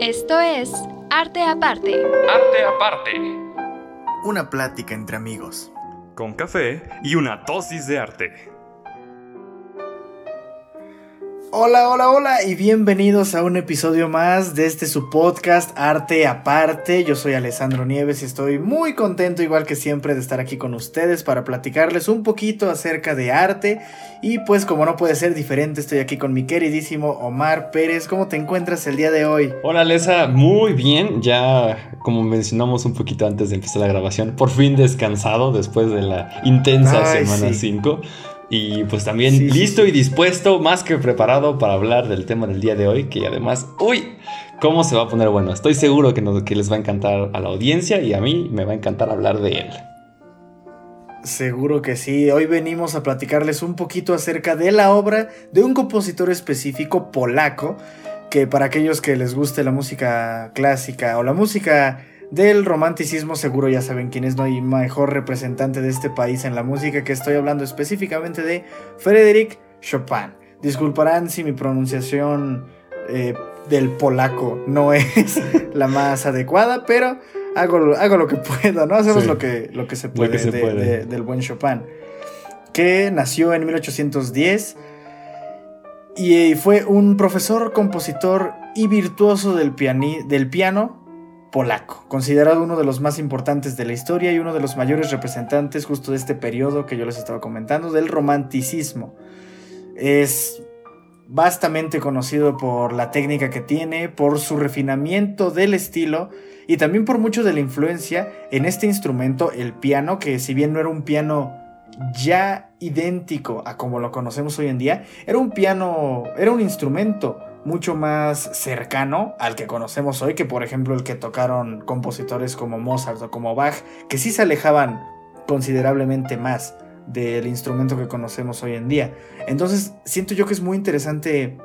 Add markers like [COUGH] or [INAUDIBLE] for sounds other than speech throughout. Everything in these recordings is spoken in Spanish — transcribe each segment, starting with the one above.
Esto es Arte Aparte. Arte Aparte. Una plática entre amigos. Con café y una dosis de arte. Hola, hola, hola y bienvenidos a un episodio más de este su podcast Arte Aparte. Yo soy Alessandro Nieves y estoy muy contento igual que siempre de estar aquí con ustedes para platicarles un poquito acerca de arte y pues como no puede ser diferente estoy aquí con mi queridísimo Omar Pérez. ¿Cómo te encuentras el día de hoy? Hola Alessa, muy bien. Ya como mencionamos un poquito antes de empezar la grabación, por fin descansado después de la intensa semana 5. Y pues también listo y dispuesto, más que preparado para hablar del tema del día de hoy, que además, uy, ¿cómo se va a poner bueno? Estoy seguro que, que les va a encantar a la audiencia y a mí me va a encantar hablar de él. Seguro que sí. Hoy venimos a platicarles un poquito acerca de la obra de un compositor específico polaco, que para aquellos que les guste la música clásica o la música del romanticismo, seguro ya saben quién es, no hay mejor representante de este país en la música que estoy hablando específicamente de Frédéric Chopin. Disculparán si mi pronunciación eh, del polaco no [LAUGHS] es la más adecuada, pero hago, hago lo que puedo, ¿no? Hacemos lo, que, lo que se puede, del buen Chopin, que nació en 1810 y fue un profesor, compositor y virtuoso del, del piano polaco, considerado uno de los más importantes de la historia y uno de los mayores representantes justo de este periodo que yo les estaba comentando, del romanticismo. Es vastamente conocido por la técnica que tiene, por su refinamiento del estilo y también por mucho de la influencia en este instrumento, el piano, que si bien no era un piano ya idéntico a como lo conocemos hoy en día, era un piano, era un instrumento mucho más cercano al que conocemos hoy que por ejemplo el que tocaron compositores como Mozart o como Bach, que sí se alejaban considerablemente más del instrumento que conocemos hoy en día. Entonces siento yo que es muy interesante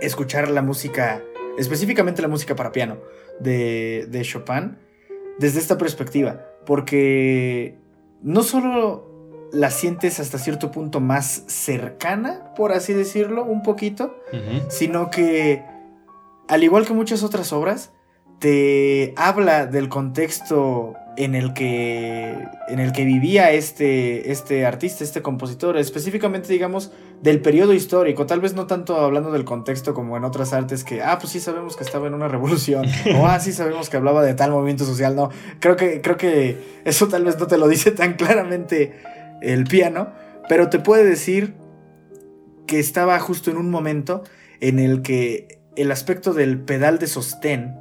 escuchar la música, específicamente la música para piano de, de Chopin, desde esta perspectiva, porque no solo la sientes hasta cierto punto más cercana, por así decirlo, un poquito, sino que, al igual que muchas otras obras, te habla del contexto en el que, en el que vivía este, este artista, este compositor, específicamente, digamos, del periodo histórico, tal vez no tanto hablando del contexto como en otras artes que, ah, pues sí sabemos que estaba en una revolución, [LAUGHS] o ah, sí sabemos que hablaba de tal movimiento social, no, creo que, creo que eso tal vez no te lo dice tan claramente el piano, pero te puede decir que estaba justo en un momento en el que el aspecto del pedal de sostén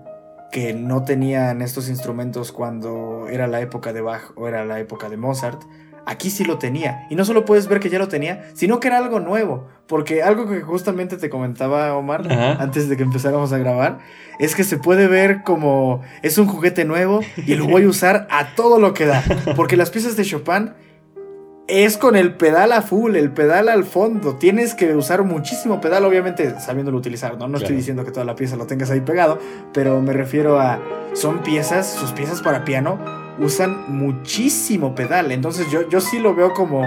que no tenían estos instrumentos cuando era la época de Bach o era la época de Mozart, aquí sí lo tenía. Y no solo puedes ver que ya lo tenía, sino que era algo nuevo. Porque algo que justamente te comentaba Omar antes de que empezáramos a grabar, es que se puede ver como es un juguete nuevo y lo voy a usar a todo lo que da. Porque las piezas de Chopin es con el pedal a full, el pedal al fondo. Tienes que usar muchísimo pedal, obviamente sabiéndolo utilizar, ¿no? No estoy diciendo que toda la pieza lo tengas ahí pegado, pero me refiero a. Son piezas, sus piezas para piano usan muchísimo pedal. Entonces yo, yo sí lo veo como.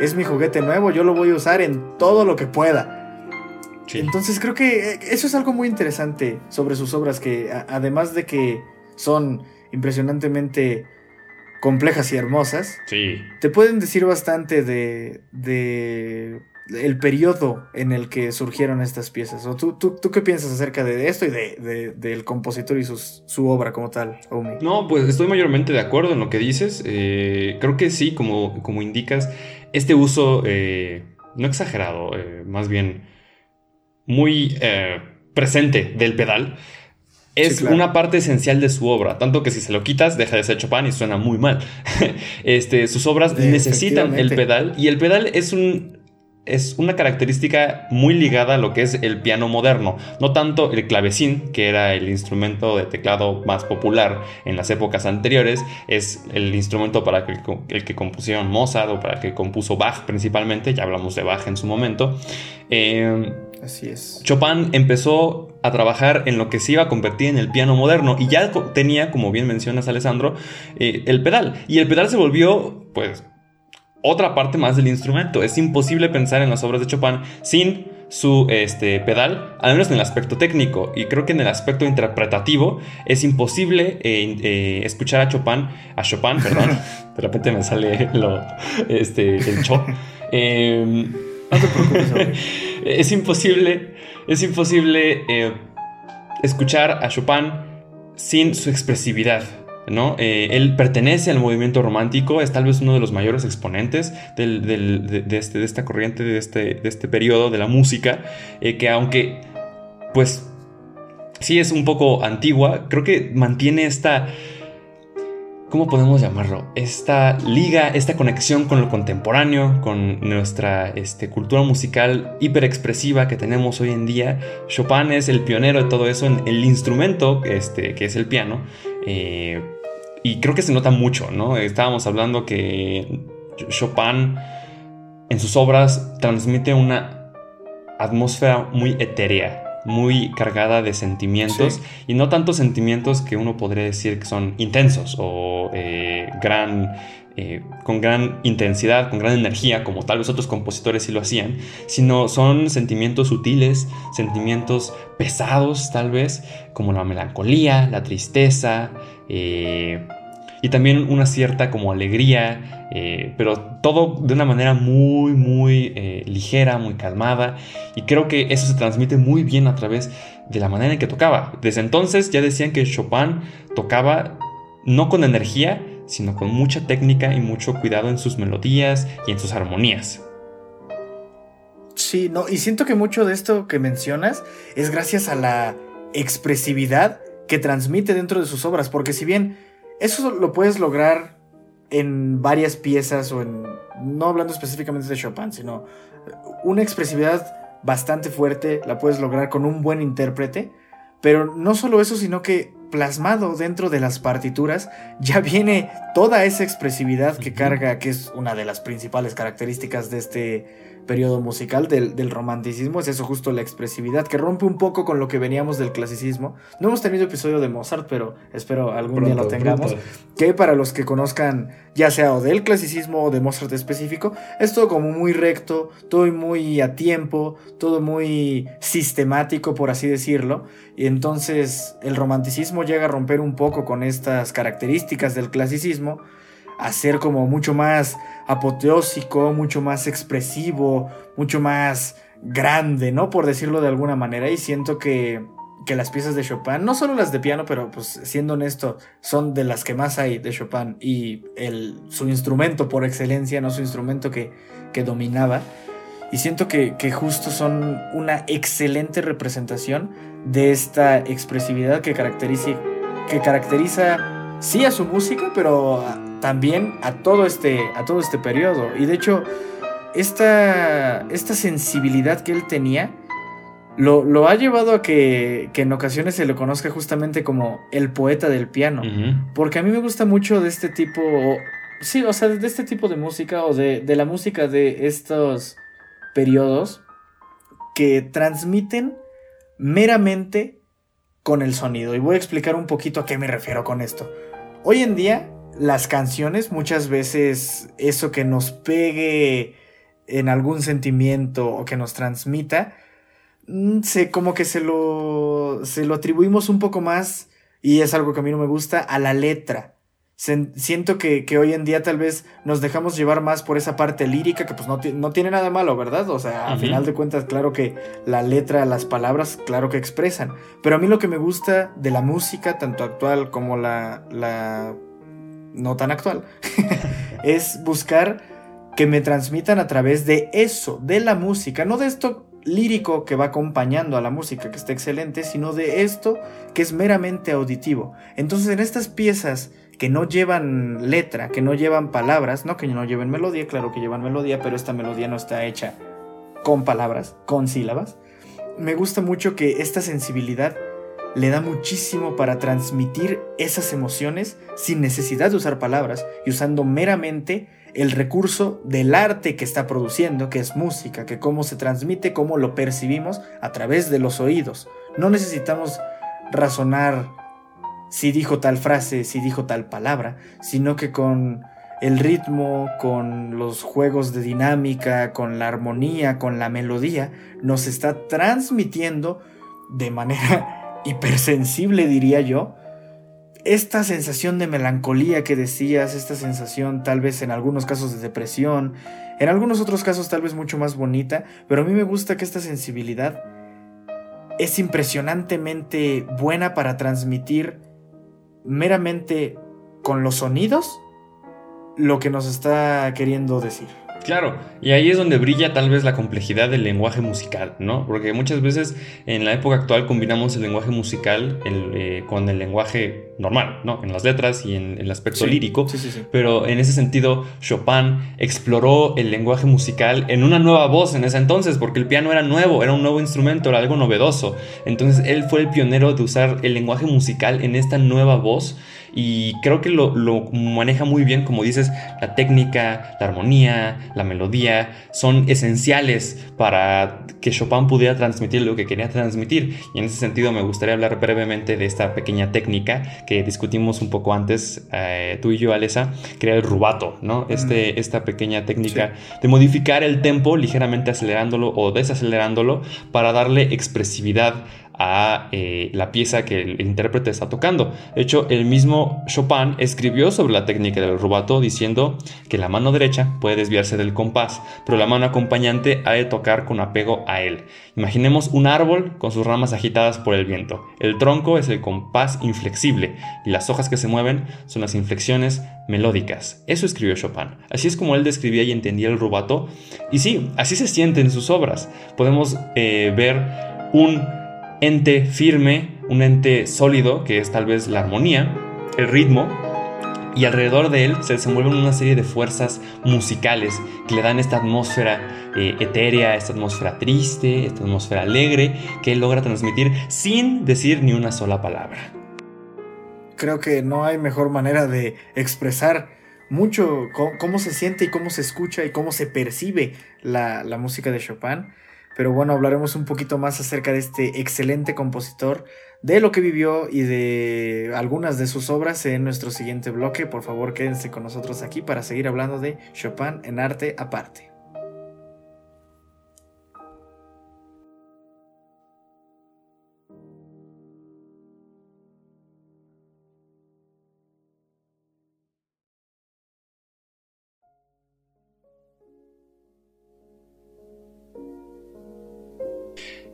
Es mi juguete nuevo, yo lo voy a usar en todo lo que pueda. Entonces creo que eh, eso es algo muy interesante sobre sus obras, que además de que son impresionantemente complejas y hermosas, sí. te pueden decir bastante de, de el periodo en el que surgieron estas piezas. ¿O tú, tú, qué piensas acerca de esto y de, del compositor y su obra como tal, Omi? No, pues estoy mayormente de acuerdo en lo que dices. Eh, creo que sí, como, como indicas, este uso, eh, no exagerado, eh, más bien muy presente del pedal es una parte esencial de su obra, tanto que si se lo quitas deja de ser Chopin y suena muy mal. [LAUGHS] este, sus obras necesitan el pedal y el pedal es un es una característica muy ligada a lo que es el piano moderno, no tanto el clavecín, que era el instrumento de teclado más popular en las épocas anteriores, es el instrumento para el, el que compusieron Mozart o para el que compuso Bach principalmente, ya hablamos de Bach en su momento. Eh, Así es. Chopin empezó a trabajar en lo que se iba a convertir en el piano moderno y ya tenía, como bien mencionas Alessandro, eh, el pedal. Y el pedal se volvió, pues, otra parte más del instrumento. Es imposible pensar en las obras de Chopin sin su este, pedal, al menos en el aspecto técnico. Y creo que en el aspecto interpretativo es imposible eh, eh, escuchar a Chopin, a Chopin, perdón, [LAUGHS] de repente me sale lo, este, el cho. [LAUGHS] Em, [LAUGHS] es imposible, es imposible eh, escuchar a Chopin sin su expresividad. ¿no? Eh, él pertenece al movimiento romántico, es tal vez uno de los mayores exponentes de, este, de, esta corriente, de este, de este periodo de la música, eh, que aunque, pues, sí es un poco antigua, creo que mantiene esta... ¿Cómo podemos llamarlo? Esta liga, esta conexión con lo contemporáneo, con nuestra este, cultura musical hiperexpresiva que tenemos hoy en día. Chopin es el pionero de todo eso en el instrumento, este, que es el piano. Eh, y creo que se nota mucho, ¿no? Estábamos hablando que Chopin en sus obras transmite una atmósfera muy etérea, muy cargada de sentimientos y no tantos sentimientos que uno podría decir que son intensos o eh, gran, eh, con gran intensidad, con gran energía, como tal vez otros compositores sí lo hacían, sino son sentimientos sutiles, sentimientos pesados tal vez, como la melancolía, la tristeza, eh, y también una cierta como alegría, eh, pero todo de una manera muy, muy eh, ligera, muy calmada. Y creo que eso se transmite muy bien a través de la manera en que tocaba. Desde entonces ya decían que Chopin tocaba no con energía, sino con mucha técnica y mucho cuidado en sus melodías y en sus armonías. Sí, no, y siento que mucho de esto que mencionas es gracias a la expresividad que transmite dentro de sus obras, porque si bien eso lo puedes lograr en varias piezas o en, no hablando específicamente de Chopin, sino una expresividad bastante fuerte la puedes lograr con un buen intérprete, pero no solo eso, sino que plasmado dentro de las partituras ya [LAUGHS] viene toda esa expresividad que carga, que es una de las principales características de este periodo musical del, romanticismo es eso, justo la expresividad, que rompe un poco con lo que veníamos del clasicismo. No hemos tenido episodio de Mozart, pero espero algún día lo tengamos. Que para los que conozcan, ya sea o del clasicismo o de Mozart específico, es todo como muy recto, todo muy a tiempo, todo muy sistemático, por así decirlo. Y entonces el romanticismo llega a romper un poco con estas características del clasicismo a ser como mucho más apoteósico, mucho más expresivo, mucho más grande, ¿no? Por decirlo de alguna manera. Y siento que, que las piezas de Chopin, no solo las de piano, pero pues siendo honesto, son de las que más hay de Chopin y el, su instrumento por excelencia, no su instrumento que, que dominaba. Y siento que, que, justo son una excelente representación de esta expresividad que caracteriza, que caracteriza sí a su música, pero también a todo este, a todo este periodo. Y de hecho, esta, esta sensibilidad que él tenía lo, ha llevado a que, que, en ocasiones se le conozca justamente como el poeta del piano. Porque a mí me gusta mucho de este tipo, sí, o sea, de este tipo de música o de, de la música de estos periodos que transmiten meramente con el sonido. Y voy a explicar un poquito a qué me refiero con esto. Hoy en día las canciones muchas veces eso que nos pegue en algún sentimiento o que nos transmita, mm, se, como que se lo, se lo atribuimos un poco más, y es algo que a mí no me gusta, a la letra. siento que, hoy en día tal vez nos dejamos llevar más por esa parte lírica, que pues no, no tiene nada malo, ¿verdad? O sea, a final de cuentas, claro que la letra, las palabras, claro que expresan. Pero a mí lo que me gusta de la música, tanto actual como la, la no tan actual, [LAUGHS] es buscar que me transmitan a través de eso, de la música, no de esto lírico que va acompañando a la música, que está excelente, sino de esto que es meramente auditivo. Entonces en estas piezas que no llevan letra, que no llevan palabras, no que no lleven melodía, claro que llevan melodía, pero esta melodía no está hecha con palabras, con sílabas. Me gusta mucho que esta sensibilidad le da muchísimo para transmitir esas emociones sin necesidad de usar palabras y usando meramente el recurso del arte que está produciendo, que es música, que cómo se transmite, cómo lo percibimos a través de los oídos. No necesitamos razonar si dijo tal frase, si dijo tal palabra, sino que con el ritmo, con los juegos de dinámica, con la armonía, con la melodía, nos está transmitiendo de manera hipersensible, diría yo, esta sensación de melancolía que decías, esta sensación tal vez en algunos casos de depresión, en algunos otros casos tal vez mucho más bonita, pero a mí me gusta que esta sensibilidad es impresionantemente buena para transmitir meramente con los sonidos lo que nos está queriendo decir. Claro, y ahí es donde brilla tal vez la complejidad del lenguaje musical, ¿no? Porque muchas veces en la época actual combinamos el lenguaje musical eh, con el lenguaje normal, ¿no? En las letras y en, el aspecto lírico. Sí, sí, sí. Pero en ese sentido, Chopin exploró el lenguaje musical en una nueva voz en ese entonces, porque el piano era nuevo, era un nuevo instrumento, era algo novedoso. Entonces él fue el pionero de usar el lenguaje musical en esta nueva voz y creo que lo, maneja muy bien, como dices, la técnica, la armonía, la melodía, son esenciales para que Chopin pudiera transmitir lo que quería transmitir. Y en ese sentido me gustaría hablar brevemente de esta pequeña técnica que discutimos un poco antes, eh, tú y yo, Alesa, que era el rubato, ¿no? Este, mm. Esta pequeña técnica de modificar el tempo ligeramente acelerándolo o desacelerándolo para darle expresividad a eh, la pieza que el intérprete está tocando. De hecho, el mismo Chopin escribió sobre la técnica del rubato diciendo que la mano derecha puede desviarse del compás, pero la mano acompañante ha de tocar con apego a él. Imaginemos un árbol con sus ramas agitadas por el viento. El tronco es el compás inflexible y las hojas que se mueven son las inflexiones melódicas. Eso escribió Chopin. Así es como él describía y entendía el rubato. Y sí, así se siente en sus obras. Podemos eh, ver un ente firme, un ente sólido, que es tal vez la armonía, el ritmo, y alrededor de él se desenvuelven una serie de fuerzas musicales que le dan esta atmósfera eh, etérea, esta atmósfera triste, esta atmósfera alegre, que él logra transmitir sin decir ni una sola palabra. Creo que no hay mejor manera de expresar mucho cómo, se siente y cómo se escucha y cómo se percibe la, la música de Chopin pero bueno, hablaremos un poquito más acerca de este excelente compositor, de lo que vivió y de algunas de sus obras en nuestro siguiente bloque. Por favor, quédense con nosotros aquí para seguir hablando de Chopin en arte aparte.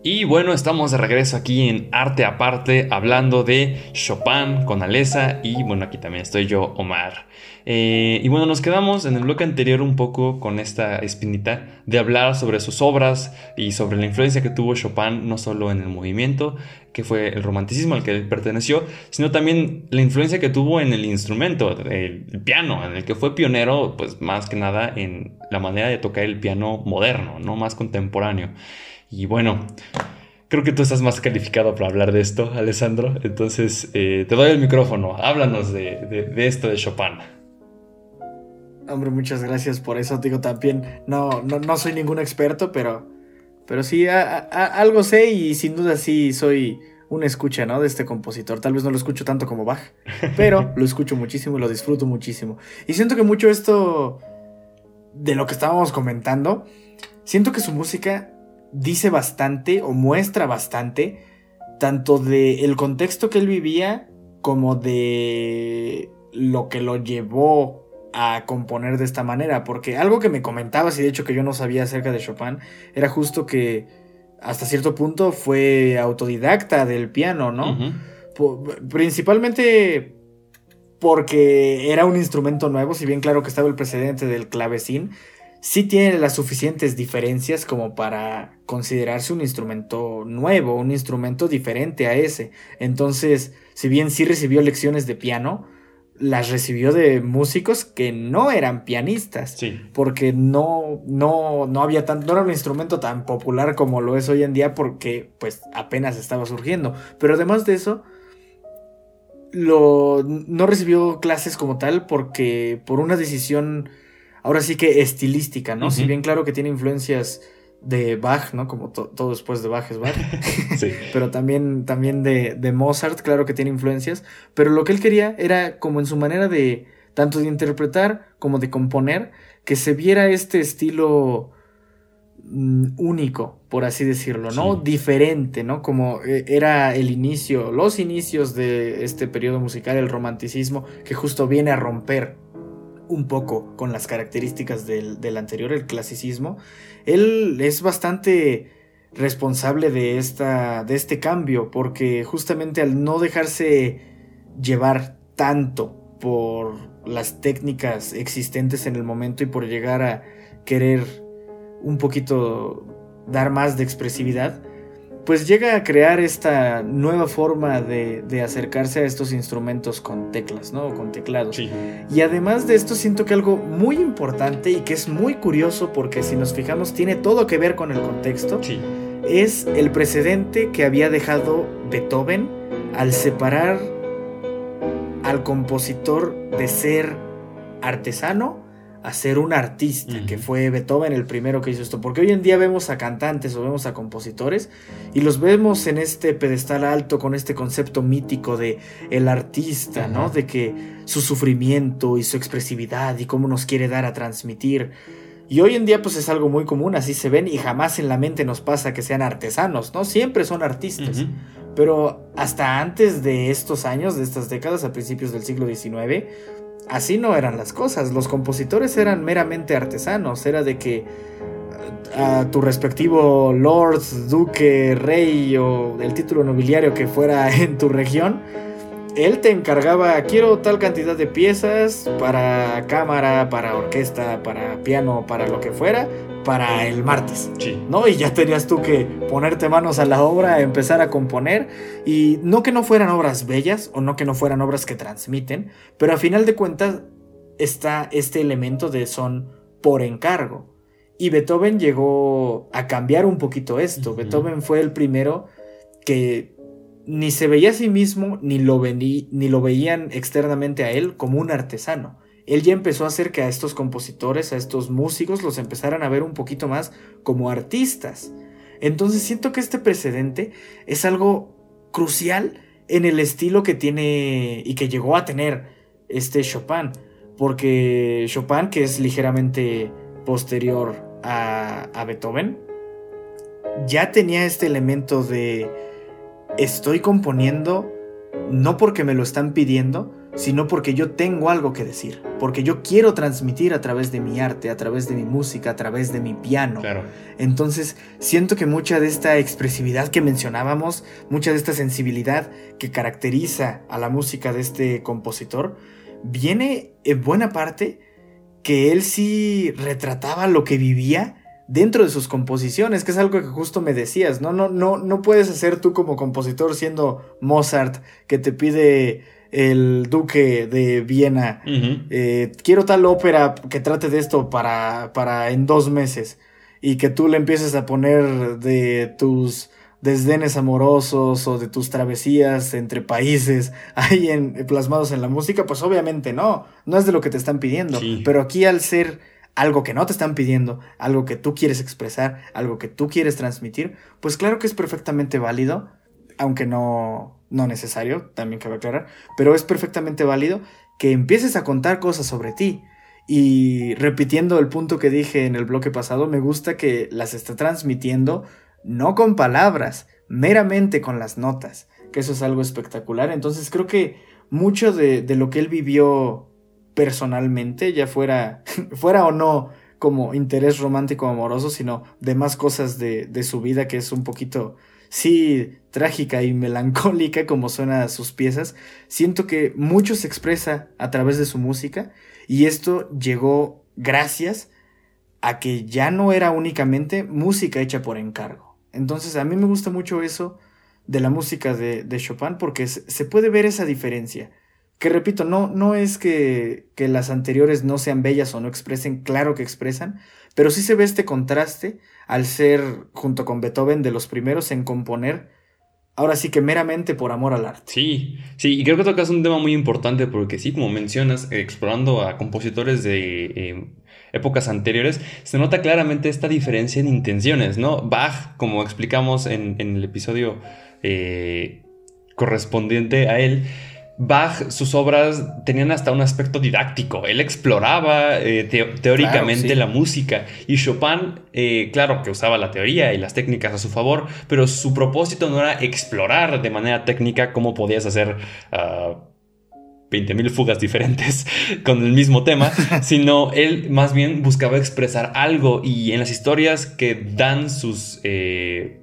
Y bueno, estamos de regreso aquí en Arte Aparte, hablando de Chopin con Alesa y bueno, aquí también estoy yo, Omar. Eh, y bueno, nos quedamos en el bloque anterior un poco con esta espinita de hablar sobre sus obras y sobre la influencia que tuvo Chopin no solo en el movimiento, que fue el romanticismo al que perteneció, sino también la influencia que tuvo en el instrumento, el piano, en el que fue pionero, pues más que nada en la manera de tocar el piano moderno, no más contemporáneo. Y bueno, creo que tú estás más calificado para hablar de esto, Alessandro. Entonces, eh, te doy el micrófono. Háblanos de, esto de Chopin. Hombre, muchas gracias por eso. Digo, también no, no, soy ningún experto, pero, pero sí, algo sé y sin duda sí soy una escucha, ¿no? De este compositor. Tal vez no lo escucho tanto como Bach, pero [LAUGHS] lo escucho muchísimo y lo disfruto muchísimo. Y siento que mucho esto de lo que estábamos comentando, siento que su música dice bastante o muestra bastante tanto de el contexto que él vivía como de lo que lo llevó a componer de esta manera, porque algo que me comentabas y de hecho que yo no sabía acerca de Chopin era justo que hasta cierto punto fue autodidacta del piano, ¿no? Principalmente porque era un instrumento nuevo, si bien claro que estaba el precedente del clavecín, sí tiene las suficientes diferencias como para considerarse un instrumento nuevo, un instrumento diferente a ese. Entonces, si bien sí recibió lecciones de piano, las recibió de músicos que no eran pianistas. Sí. Porque no, no, no había tan, no era un instrumento tan popular como lo es hoy en día porque pues apenas estaba surgiendo. Pero además de eso, lo, no recibió clases como tal porque por una decisión ahora sí que estilística, ¿no? Si bien claro que tiene influencias de Bach, ¿no? Como todo después de Bach es Bach. [LAUGHS] sí. Pero también, también de, de, Mozart, claro que tiene influencias. Pero lo que él quería era como en su manera de tanto de interpretar como de componer, que se viera este estilo mm, único, por así decirlo, ¿no? Sí. Diferente, ¿no? Como eh, era el inicio, los inicios de este periodo musical, el romanticismo, que justo viene a romper un poco con las características del, del anterior, el clasicismo. Él es bastante responsable de, esta, de este cambio, porque justamente al no dejarse llevar tanto por las técnicas existentes en el momento y por llegar a querer un poquito dar más de expresividad, pues llega a crear esta nueva forma de, de acercarse a estos instrumentos con teclas, ¿no? O con teclados. Sí. Y además de esto siento que algo muy importante y que es muy curioso porque si nos fijamos tiene todo que ver con el contexto, Sí. es el precedente que había dejado Beethoven al separar al compositor de ser artesano a ser un artista, que fue Beethoven el primero que hizo esto. Porque hoy en día vemos a cantantes o vemos a compositores y los vemos en este pedestal alto con este concepto mítico de el artista, ¿no? De que su sufrimiento y su expresividad y cómo nos quiere dar a transmitir. Y hoy en día pues es algo muy común, así se ven y jamás en la mente nos pasa que sean artesanos, ¿no? Siempre son artistas. Pero hasta antes de estos años, de estas décadas, a principios del siglo XIX, así no eran las cosas. Los compositores eran meramente artesanos. Era de que a tu respectivo lord, duque, rey o el título nobiliario que fuera [LAUGHS] en tu región, él te encargaba, quiero tal cantidad de piezas para cámara, para orquesta, para piano, para lo que fuera, para el martes. Sí. ¿no? Y ya tenías tú que ponerte manos a la obra, empezar a componer, y no que no fueran obras bellas, o no que no fueran obras que transmiten, pero a final de cuentas está este elemento de son por encargo. Y Beethoven llegó a cambiar un poquito esto. Beethoven fue el primero que ni se veía a sí mismo, ni lo, vení- ni lo veían externamente a él como un artesano. Él ya empezó a hacer que a estos compositores, a estos músicos, los empezaran a ver un poquito más como artistas. Entonces siento que este precedente es algo crucial en el estilo que tiene y que llegó a tener este Chopin. Porque Chopin, que es ligeramente posterior a, a Beethoven, ya tenía este elemento de estoy componiendo no porque me lo están pidiendo, sino porque yo tengo algo que decir, porque yo quiero transmitir a través de mi arte, a través de mi música, a través de mi piano. Claro. Entonces, siento que mucha de esta expresividad que mencionábamos, mucha de esta sensibilidad que caracteriza a la música de este compositor, viene en buena parte que él sí retrataba lo que vivía dentro de sus composiciones, que es algo que justo me decías, ¿no? No, no, no puedes hacer tú como compositor siendo Mozart que te pide el duque de Viena eh, quiero tal ópera que trate de esto para, para en dos meses y que tú le empieces a poner de tus desdenes amorosos o de tus travesías entre países [LAUGHS] ahí en, plasmados en la música, pues obviamente no, no es de lo que te están pidiendo, Sí. pero aquí al ser algo que no te están pidiendo, algo que tú quieres expresar, algo que tú quieres transmitir, pues claro que es perfectamente válido, aunque no, no necesario, también cabe aclarar, pero es perfectamente válido que empieces a contar cosas sobre ti. Y repitiendo el punto que dije en el bloque pasado, me gusta que las está transmitiendo no con palabras, meramente con las notas, que eso es algo espectacular. Entonces creo que mucho de, de lo que él vivió personalmente, ya fuera, [LAUGHS] fuera o no como interés romántico amoroso, sino de más cosas de, de su vida que es un poquito, sí, trágica y melancólica como suena sus piezas, siento que mucho se expresa a través de su música y esto llegó gracias a que ya no era únicamente música hecha por encargo. Entonces a mí me gusta mucho eso de la música de, de Chopin porque se, se puede ver esa diferencia. Que repito, no, no es que, que las anteriores no sean bellas o no expresen, claro que expresan, pero sí se ve este contraste al ser, junto con Beethoven, de los primeros en componer, ahora sí que meramente por amor al arte. Sí, sí, y creo que tocas un tema muy importante porque sí, como mencionas, explorando a compositores de eh, épocas anteriores, se nota claramente esta diferencia en intenciones, ¿no? Bach, como explicamos en, en el episodio eh, correspondiente a él, Bach, sus obras tenían hasta un aspecto didáctico. Él exploraba eh, teóricamente la música. Y Chopin, eh, claro que usaba la teoría y las técnicas a su favor, pero su propósito no era explorar de manera técnica cómo podías hacer... Uh, 20.000 fugas diferentes [LAUGHS] con el mismo tema, [LAUGHS] sino él más bien buscaba expresar algo y en las historias que dan sus eh,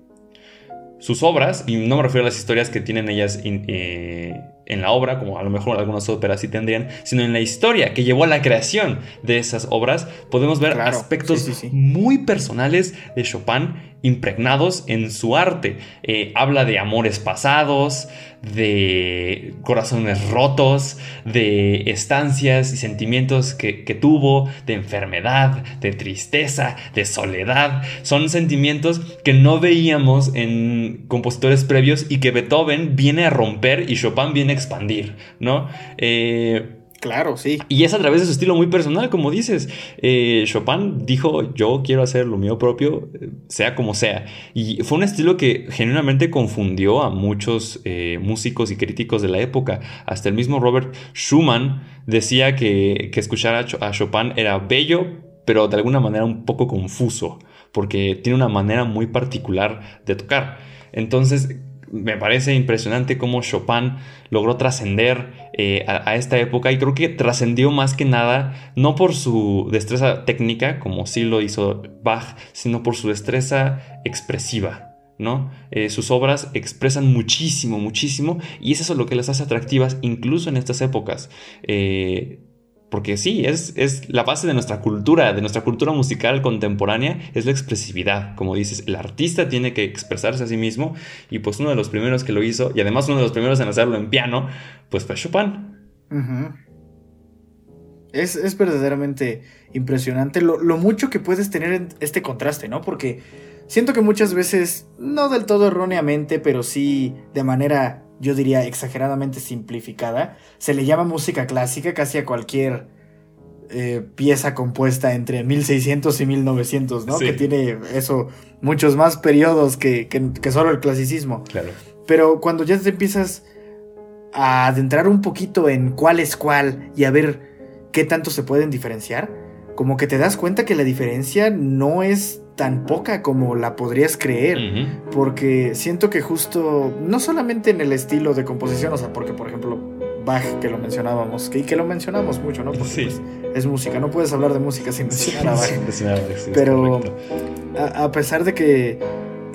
sus obras, y no me refiero a las historias que tienen ellas eh, en la obra, como a lo mejor algunas óperas sí tendrían, sino en la historia que llevó a la creación de esas obras, podemos ver aspectos muy personales de Chopin impregnados en su arte. Eh, habla de amores pasados, de corazones rotos, de estancias y sentimientos que, tuvo, de enfermedad, de tristeza, de soledad. Son sentimientos que no veíamos en compositores previos y que Beethoven viene a romper y Chopin viene a expandir, ¿no? Eh, Claro, sí. Y es a través de su estilo muy personal, como dices. Eh, Chopin dijo, yo quiero hacer lo mío propio, sea como sea. Y fue un estilo que genuinamente confundió a muchos eh, músicos y críticos de la época. Hasta el mismo Robert Schumann decía que, que escuchar a Chopin era bello, pero de alguna manera un poco confuso, porque tiene una manera muy particular de tocar. Entonces, me parece impresionante cómo Chopin logró trascender eh, a, esta época y creo que trascendió más que nada no por su destreza técnica, como sí lo hizo Bach, sino por su destreza expresiva. ¿no? Eh, sus obras expresan muchísimo, muchísimo y es eso lo que las hace atractivas incluso en estas épocas. Eh, porque sí, es, es, la base de nuestra cultura, de nuestra cultura musical contemporánea, es la expresividad. Como dices, el artista tiene que expresarse a sí mismo y pues uno de los primeros que lo hizo, y además uno de los primeros en hacerlo en piano, pues fue Chopin. es, verdaderamente impresionante lo, lo, mucho que puedes tener en este contraste, ¿no? Porque siento que muchas veces, no del todo erróneamente, pero sí de manera yo diría exageradamente simplificada, se le llama música clásica casi a cualquier eh, pieza compuesta entre 1600 y 1900, ¿no? Que tiene eso, muchos más periodos que, que, solo el clasicismo. Claro. Pero cuando ya te empiezas a adentrar un poquito en cuál es cuál y a ver qué tanto se pueden diferenciar, como que te das cuenta que la diferencia no es tan poca como la podrías creer. Porque siento que justo, no solamente en el estilo de composición, o sea, porque por ejemplo Bach, que lo mencionábamos, que, y que lo mencionamos mucho, ¿no? Porque pues, es música, no puedes hablar de música sin [LAUGHS] mencionar a Bach. Pero a, pesar de que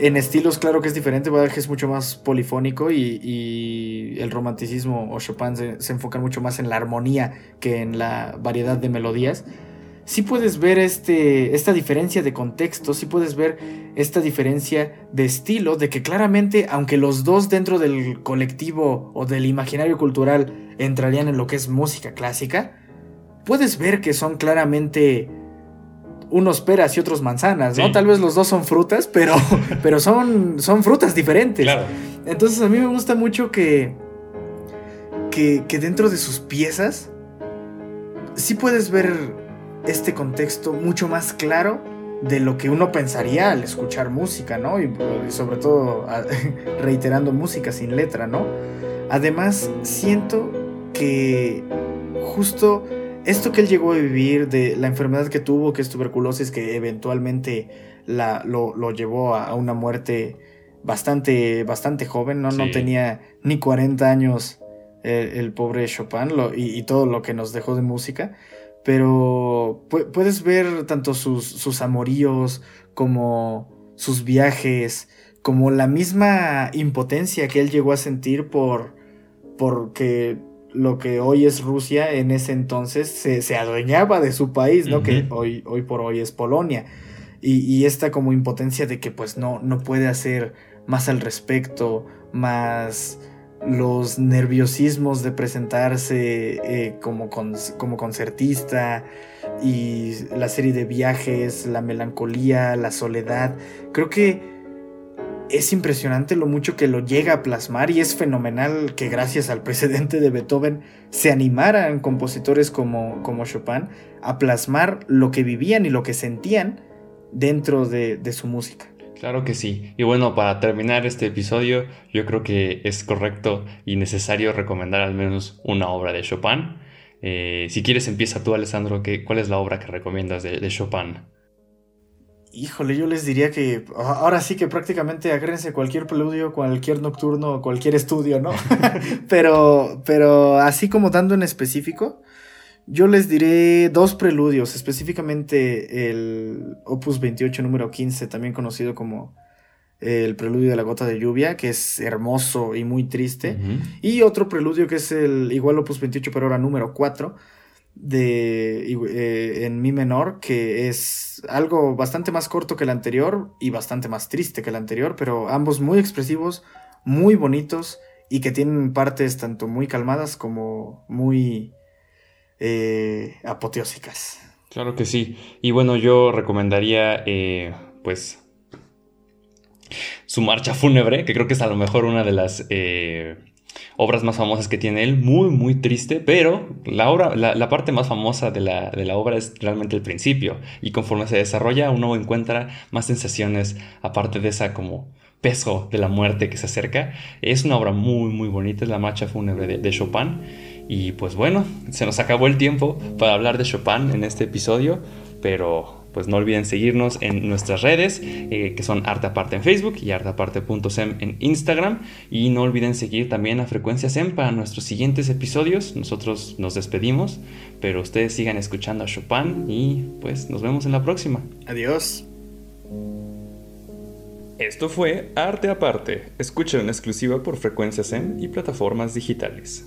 en estilos, claro que es diferente, Bach es mucho más polifónico y, el romanticismo o Chopin se, se enfocan mucho más en la armonía que en la variedad de melodías sí puedes ver este, esta diferencia de contexto, sí puedes ver esta diferencia de estilo, de que claramente, aunque los dos dentro del colectivo o del imaginario cultural entrarían en lo que es música clásica, puedes ver que son claramente unos peras y otros manzanas, ¿no? Tal vez los dos son frutas, pero, [LAUGHS] pero son, son frutas diferentes. Entonces a mí me gusta mucho que, que, que dentro de sus piezas sí puedes ver este contexto mucho más claro de lo que uno pensaría al escuchar música, ¿no? Y, sobre todo [LAUGHS] reiterando música sin letra, ¿no? Además, siento que justo esto que él llegó a vivir, de la enfermedad que tuvo, que es tuberculosis, que eventualmente la, lo, llevó a, una muerte bastante, bastante joven, ¿no? No tenía ni 40 años el, pobre Chopin y, y, todo lo que nos dejó de música pero puedes ver tanto sus, amoríos como sus viajes, como la misma impotencia que él llegó a sentir por porque lo que hoy es Rusia en ese entonces se, adueñaba de su país, ¿no? Que hoy, hoy por hoy es Polonia. Y, y, esta como impotencia de que pues no, no puede hacer más al respecto, más los nerviosismos de presentarse eh, como, como concertista y la serie de viajes, la melancolía, la soledad. Creo que es impresionante lo mucho que lo llega a plasmar y es fenomenal que gracias al precedente de Beethoven se animaran compositores como, como Chopin a plasmar lo que vivían y lo que sentían dentro de, de su música. Claro que sí. Y bueno, para terminar este episodio, yo creo que es correcto y necesario recomendar al menos una obra de Chopin. Eh, si quieres, empieza tú, Alessandro. ¿Cuál es la obra que recomiendas de, Chopin? Híjole, yo les diría que ahora sí que prácticamente agárrense cualquier preludio, cualquier nocturno, cualquier estudio, ¿no? [LAUGHS] pero, pero así como dando en específico, yo les diré dos preludios, específicamente el Opus 28 número 15, también conocido como el preludio de la gota de lluvia, que es hermoso y muy triste, y otro preludio que es el igual Opus 28 pero ahora número 4 de eh, en mi menor, que es algo bastante más corto que el anterior y bastante más triste que el anterior, pero ambos muy expresivos, muy bonitos y que tienen partes tanto muy calmadas como muy eh. Claro que sí. Y bueno, yo recomendaría, eh, pues, su marcha fúnebre, que creo que es a lo mejor una de las eh, obras más famosas que tiene él. Muy, muy triste, pero la, obra, la, parte más famosa de la, de la, obra es realmente el principio. Y conforme se desarrolla, uno encuentra más sensaciones, aparte de esa como peso de la muerte que se acerca. Es una obra muy, muy bonita, es la marcha fúnebre de Chopin. Y pues bueno, se nos acabó el tiempo para hablar de Chopin en este episodio, pero pues no olviden seguirnos en nuestras redes, eh, que son Arte Aparte en Facebook y arteaparte.sem en Instagram. Y no olviden seguir también a Frecuencia SEM para nuestros siguientes episodios. Nosotros nos despedimos, pero ustedes sigan escuchando a Chopin y pues nos vemos en la próxima. Adiós. Esto fue Arte Aparte. Escucha en exclusiva por Frecuencia SEM y plataformas digitales.